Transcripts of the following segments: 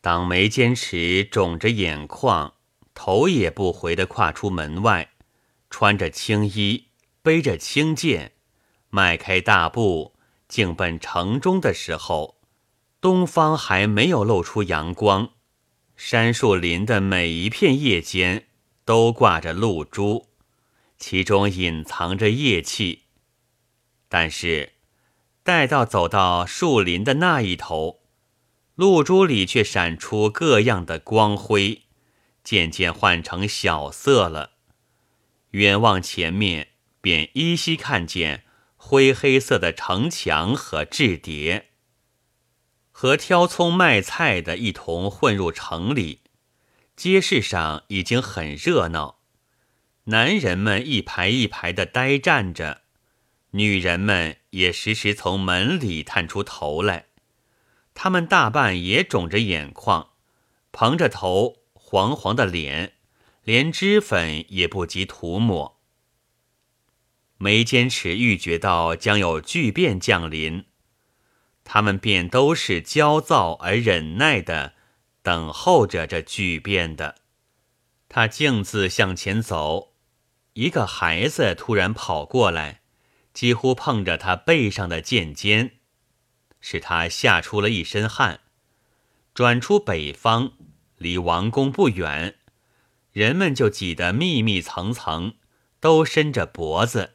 当眉坚持肿着眼眶，头也不回地跨出门外，穿着青衣，背着青剑，迈开大步，径奔城中的时候，东方还没有露出阳光，山树林的每一片叶间都挂着露珠，其中隐藏着夜气。但是，待到走到树林的那一头，露珠里却闪出各样的光辉，渐渐换成小色了。远望前面，便依稀看见灰黑色的城墙和雉叠，和挑葱卖菜的一同混入城里。街市上已经很热闹，男人们一排一排的呆站着。女人们也时时从门里探出头来，他们大半也肿着眼眶，蓬着头，黄黄的脸，连脂粉也不及涂抹。眉间尺预觉到将有巨变降临，他们便都是焦躁而忍耐的等候着这巨变的。他径自向前走，一个孩子突然跑过来。几乎碰着他背上的剑尖，使他吓出了一身汗。转出北方，离王宫不远，人们就挤得密密层层，都伸着脖子。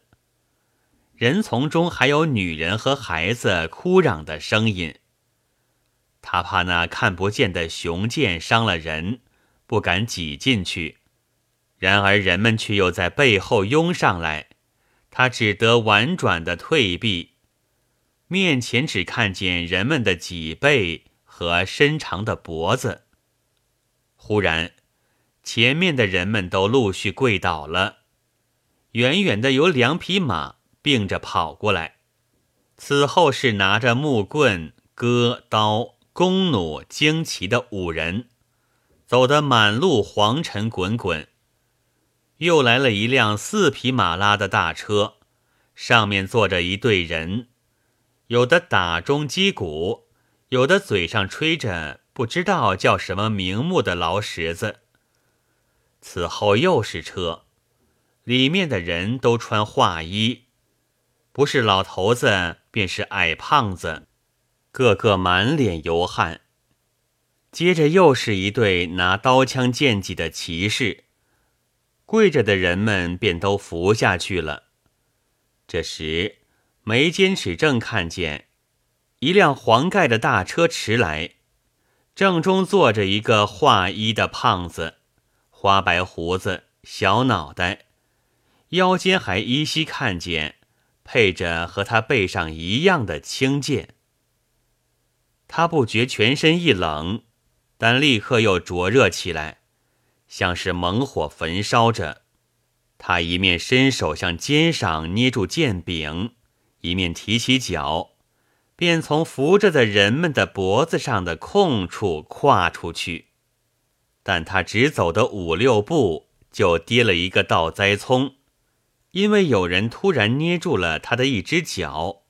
人丛中还有女人和孩子哭嚷的声音。他怕那看不见的雄剑伤了人，不敢挤进去。然而人们却又在背后拥上来。他只得婉转的退避，面前只看见人们的脊背和伸长的脖子。忽然，前面的人们都陆续跪倒了。远远的有两匹马并着跑过来，此后是拿着木棍、戈、刀、弓弩、旌旗的五人，走得满路黄尘滚滚。又来了一辆四匹马拉的大车，上面坐着一队人，有的打钟击鼓，有的嘴上吹着不知道叫什么名目的劳什子。此后又是车，里面的人都穿画衣，不是老头子便是矮胖子，个个满脸油汗。接着又是一对拿刀枪剑戟的骑士。跪着的人们便都伏下去了。这时，眉间尺正看见一辆黄盖的大车驰来，正中坐着一个画衣的胖子，花白胡子，小脑袋，腰间还依稀看见配着和他背上一样的青剑。他不觉全身一冷，但立刻又灼热起来。像是猛火焚烧着，他一面伸手向肩上捏住剑柄，一面提起脚，便从扶着的人们的脖子上的空处跨出去。但他只走的五六步，就跌了一个倒栽葱，因为有人突然捏住了他的一只脚。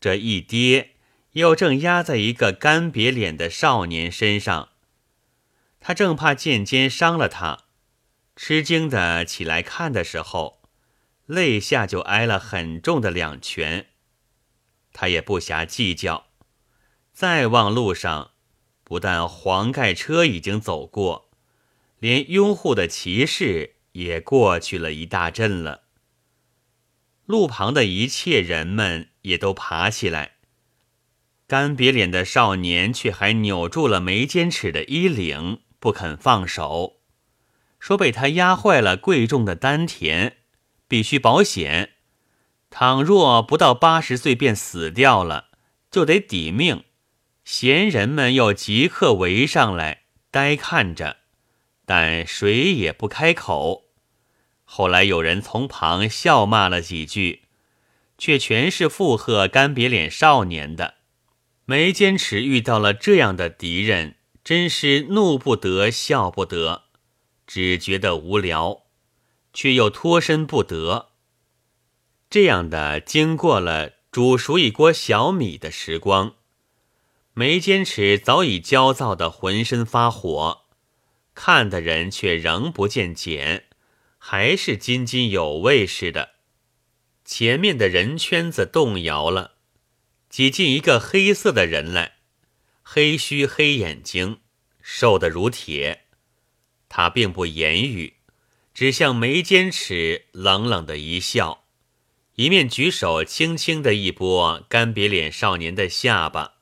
这一跌，又正压在一个干瘪脸的少年身上。他正怕剑尖伤了他，吃惊的起来看的时候，肋下就挨了很重的两拳。他也不暇计较，再望路上，不但黄盖车已经走过，连拥护的骑士也过去了一大阵了。路旁的一切人们也都爬起来，干瘪脸的少年却还扭住了眉间尺的衣领。不肯放手，说被他压坏了贵重的丹田，必须保险。倘若不到八十岁便死掉了，就得抵命。闲人们又即刻围上来，呆看着，但谁也不开口。后来有人从旁笑骂了几句，却全是附和干瘪脸少年的。眉间尺遇到了这样的敌人。真是怒不得，笑不得，只觉得无聊，却又脱身不得。这样的经过了煮熟一锅小米的时光，眉坚持早已焦躁的浑身发火，看的人却仍不见减，还是津津有味似的。前面的人圈子动摇了，挤进一个黑色的人来，黑须黑眼睛，瘦得如铁。他并不言语，只向眉间尺冷冷的一笑，一面举手轻轻的一拨干瘪脸少年的下巴。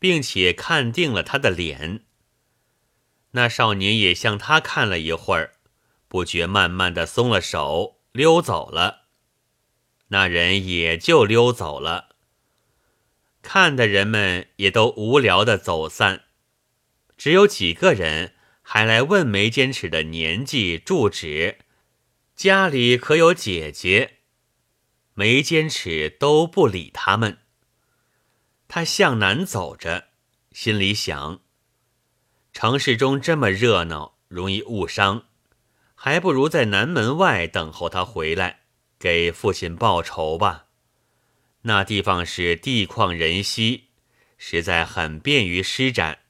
并且看定了他的脸，那少年也向他看了一会儿，不觉慢慢的松了手，溜走了。那人也就溜走了。看的人们也都无聊的走散，只有几个人还来问眉坚尺的年纪、住址，家里可有姐姐。眉坚尺都不理他们。他向南走着，心里想：城市中这么热闹，容易误伤，还不如在南门外等候他回来，给父亲报仇吧。那地方是地旷人稀，实在很便于施展。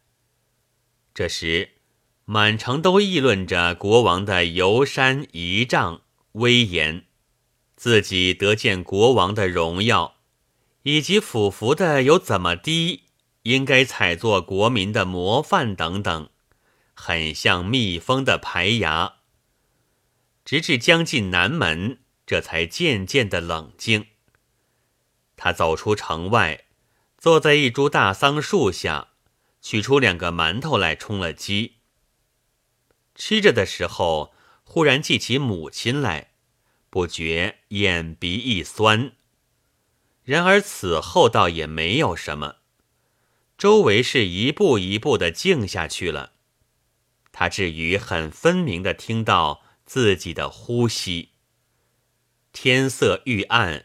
这时，满城都议论着国王的游山仪仗威严，自己得见国王的荣耀。以及府服的有怎么低，应该采作国民的模范等等，很像蜜蜂的排牙。直至将近南门，这才渐渐的冷静。他走出城外，坐在一株大桑树下，取出两个馒头来充了饥。吃着的时候，忽然记起母亲来，不觉眼鼻一酸。然而此后倒也没有什么，周围是一步一步的静下去了。他至于很分明的听到自己的呼吸。天色愈暗，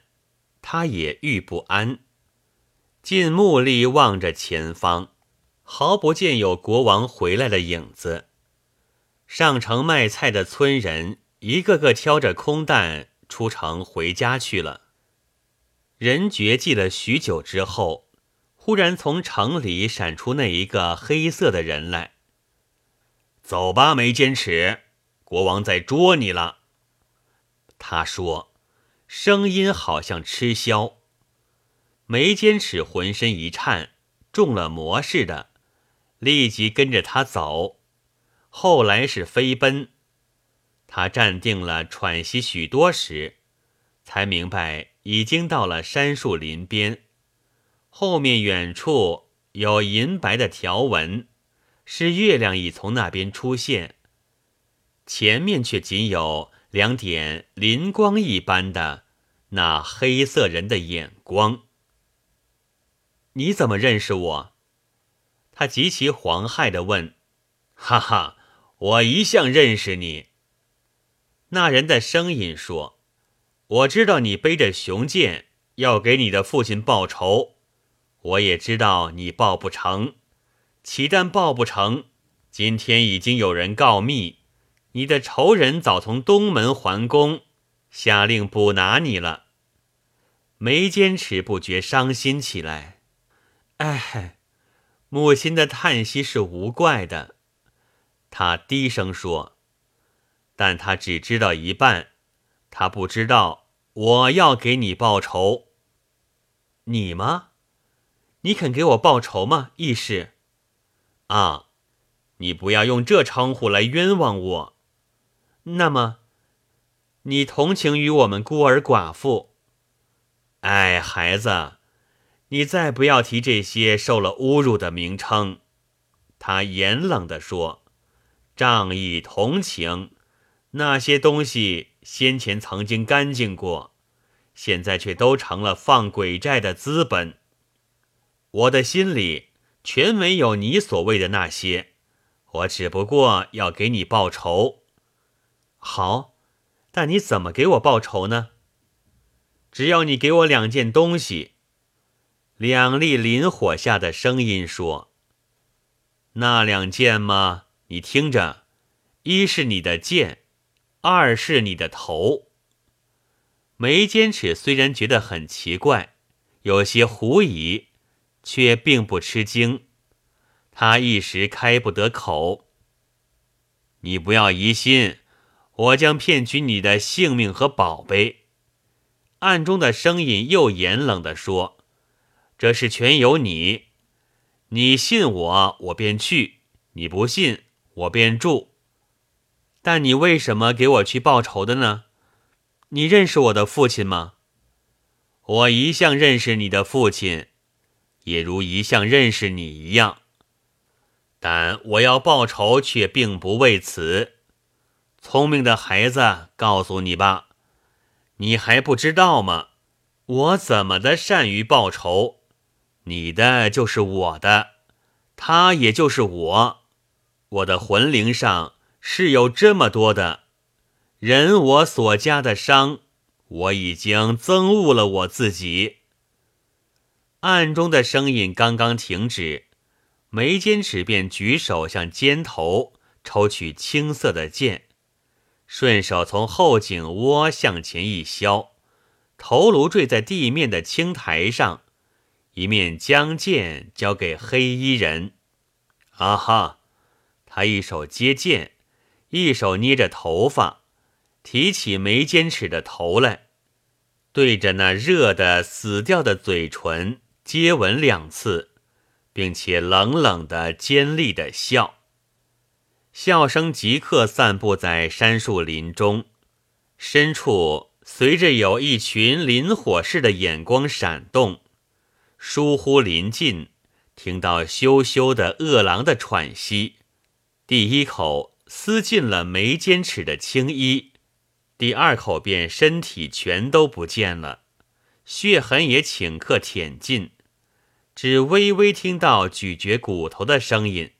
他也愈不安，尽目力望着前方，毫不见有国王回来的影子。上城卖菜的村人一个个挑着空担出城回家去了。人绝迹了许久之后，忽然从城里闪出那一个黑色的人来。走吧，眉坚持，国王在捉你了。他说，声音好像吃枭。眉坚持浑身一颤，中了魔似的，立即跟着他走。后来是飞奔。他站定了，喘息许多时，才明白。已经到了杉树林边，后面远处有银白的条纹，是月亮已从那边出现。前面却仅有两点灵光一般的那黑色人的眼光。你怎么认识我？他极其惶骇的问。哈哈，我一向认识你。那人的声音说。我知道你背着雄剑要给你的父亲报仇，我也知道你报不成。岂但报不成，今天已经有人告密，你的仇人早从东门还宫，下令捕拿你了。眉坚持不觉伤心起来。哎，母亲的叹息是无怪的，他低声说，但他只知道一半。他不知道我要给你报仇，你吗？你肯给我报仇吗？义士，啊，你不要用这称呼来冤枉我。那么，你同情于我们孤儿寡妇？哎，孩子，你再不要提这些受了侮辱的名称。他严冷地说：“仗义同情。”那些东西先前曾经干净过，现在却都成了放鬼债的资本。我的心里全没有你所谓的那些，我只不过要给你报仇。好，但你怎么给我报仇呢？只要你给我两件东西。两粒磷火下的声音说：“那两件吗？你听着，一是你的剑。”二是你的头。眉间尺虽然觉得很奇怪，有些狐疑，却并不吃惊。他一时开不得口。你不要疑心，我将骗取你的性命和宝贝。暗中的声音又严冷地说：“这事全由你。你信我，我便去；你不信，我便住。但你为什么给我去报仇的呢？你认识我的父亲吗？我一向认识你的父亲，也如一向认识你一样。”但我要报仇，却并不为此。聪明的孩子，告诉你吧，你还不知道吗？我怎么的善于报仇？你的就是我的，他也就是我。我的魂灵上是有这么多的人，我所加的伤，我已经憎恶了我自己。暗中的声音刚刚停止。眉间尺便举手向肩头抽取青色的剑，顺手从后颈窝向前一削，头颅坠在地面的青苔上，一面将剑交给黑衣人。啊哈！他一手接剑，一手捏着头发，提起眉间尺的头来，对着那热的死掉的嘴唇接吻两次。并且冷冷的、尖利的笑，笑声即刻散布在杉树林中，深处随着有一群磷火似的眼光闪动，疏忽临近，听到羞羞的饿狼的喘息，第一口撕进了眉间尺的青衣，第二口便身体全都不见了，血痕也顷刻舔尽。只微微听到咀嚼骨头的声音。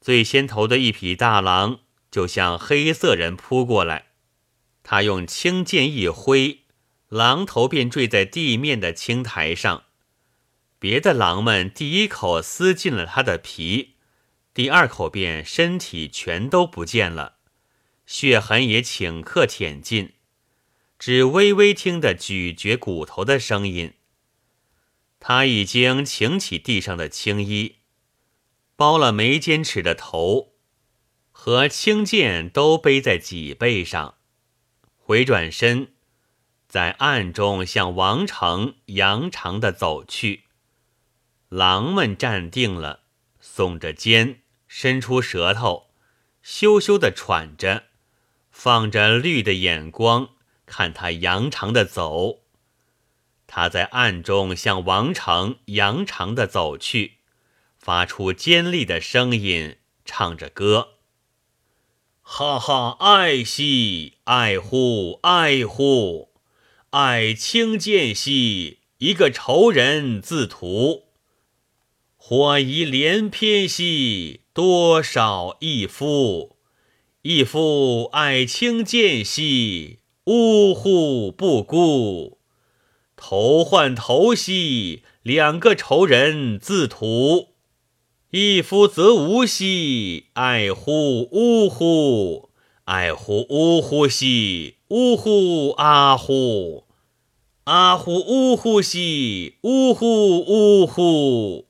最先头的一匹大狼就向黑色人扑过来，他用青剑一挥，狼头便坠在地面的青苔上。别的狼们第一口撕尽了他的皮，第二口便身体全都不见了，血痕也顷刻舔尽，只微微听得咀嚼骨头的声音。他已经擎起地上的青衣，包了眉间尺的头，和青剑都背在脊背上，回转身，在暗中向王城扬长的走去。狼们站定了，耸着肩，伸出舌头，羞羞的喘着，放着绿的眼光看他扬长的走。他在暗中向王城扬长的走去，发出尖利的声音，唱着歌：“哈哈，爱兮爱乎爱乎，爱轻剑兮，一个仇人自屠；火疑连篇兮，多少一夫，一夫爱轻剑兮，呜呼不顾。”头换头兮，两个仇人自屠；一夫则无兮，爱乎呜呼，爱乎呜呼兮，呜呼啊呼，啊呼呜呼兮，呜呼呜呼。